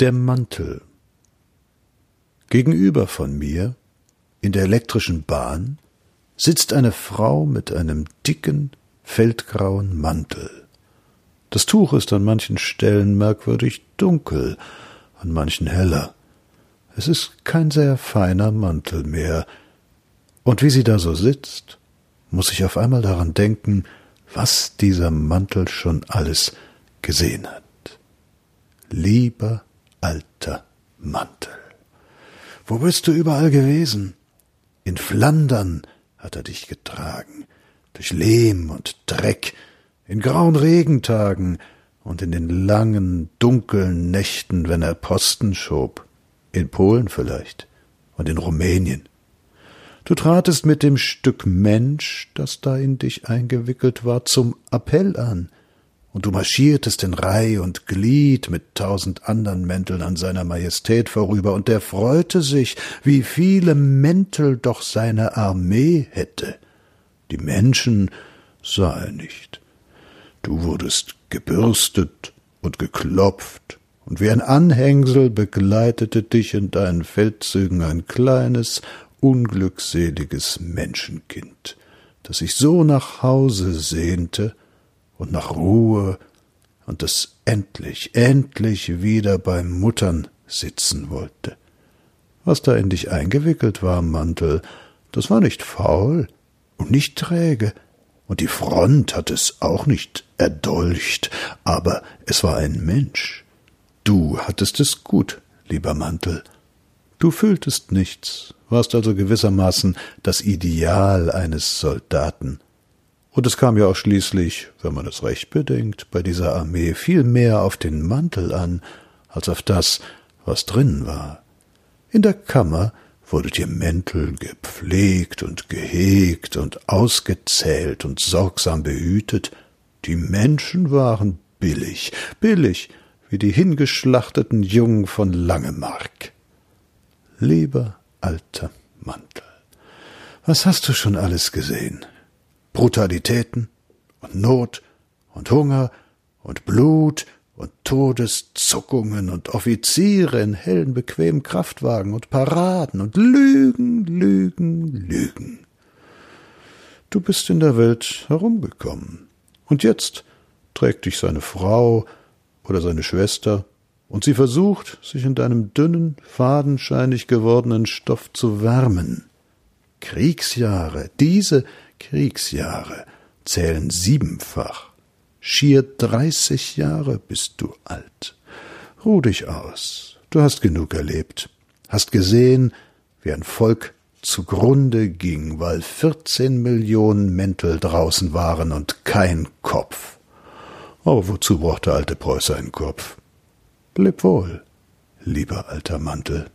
Der Mantel. Gegenüber von mir, in der elektrischen Bahn, sitzt eine Frau mit einem dicken, feldgrauen Mantel. Das Tuch ist an manchen Stellen merkwürdig dunkel, an manchen heller. Es ist kein sehr feiner Mantel mehr. Und wie sie da so sitzt, muss ich auf einmal daran denken, was dieser Mantel schon alles gesehen hat. Lieber alter Mantel. Wo bist du überall gewesen? In Flandern hat er dich getragen, durch Lehm und Dreck, in grauen Regentagen und in den langen, dunklen Nächten, wenn er Posten schob, in Polen vielleicht und in Rumänien. Du tratest mit dem Stück Mensch, das da in dich eingewickelt war, zum Appell an, und du marschiertest in Reih und Glied mit tausend andern Mänteln an seiner Majestät vorüber, und er freute sich, wie viele Mäntel doch seine Armee hätte. Die Menschen sah er nicht. Du wurdest gebürstet und geklopft, und wie ein Anhängsel begleitete dich in deinen Feldzügen ein kleines, unglückseliges Menschenkind, das sich so nach Hause sehnte und nach Ruhe und das endlich, endlich wieder beim Muttern sitzen wollte. Was da in dich eingewickelt war, Mantel, das war nicht faul und nicht träge, und die Front hat es auch nicht erdolcht, aber es war ein Mensch. Du hattest es gut, lieber Mantel. Du fühltest nichts, warst also gewissermaßen das Ideal eines Soldaten. Und es kam ja auch schließlich, wenn man es recht bedenkt, bei dieser Armee viel mehr auf den Mantel an, als auf das, was drin war. In der Kammer wurdet ihr Mäntel gepflegt und gehegt und ausgezählt und sorgsam behütet. Die Menschen waren billig, billig, wie die hingeschlachteten Jungen von Langemark. Lieber alter Mantel. Was hast du schon alles gesehen? Brutalitäten und Not und Hunger und Blut und Todeszuckungen und Offiziere in hellen, bequemen Kraftwagen und Paraden und Lügen, Lügen, Lügen. Du bist in der Welt herumgekommen. Und jetzt trägt dich seine Frau oder seine Schwester und sie versucht, sich in deinem dünnen, fadenscheinig gewordenen Stoff zu wärmen. Kriegsjahre, diese Kriegsjahre zählen siebenfach. Schier dreißig Jahre bist du alt. Ruh dich aus. Du hast genug erlebt. Hast gesehen, wie ein Volk zugrunde ging, weil vierzehn Millionen Mäntel draußen waren und kein Kopf. Aber wozu braucht der alte Preußer einen Kopf? Leb wohl, lieber alter Mantel.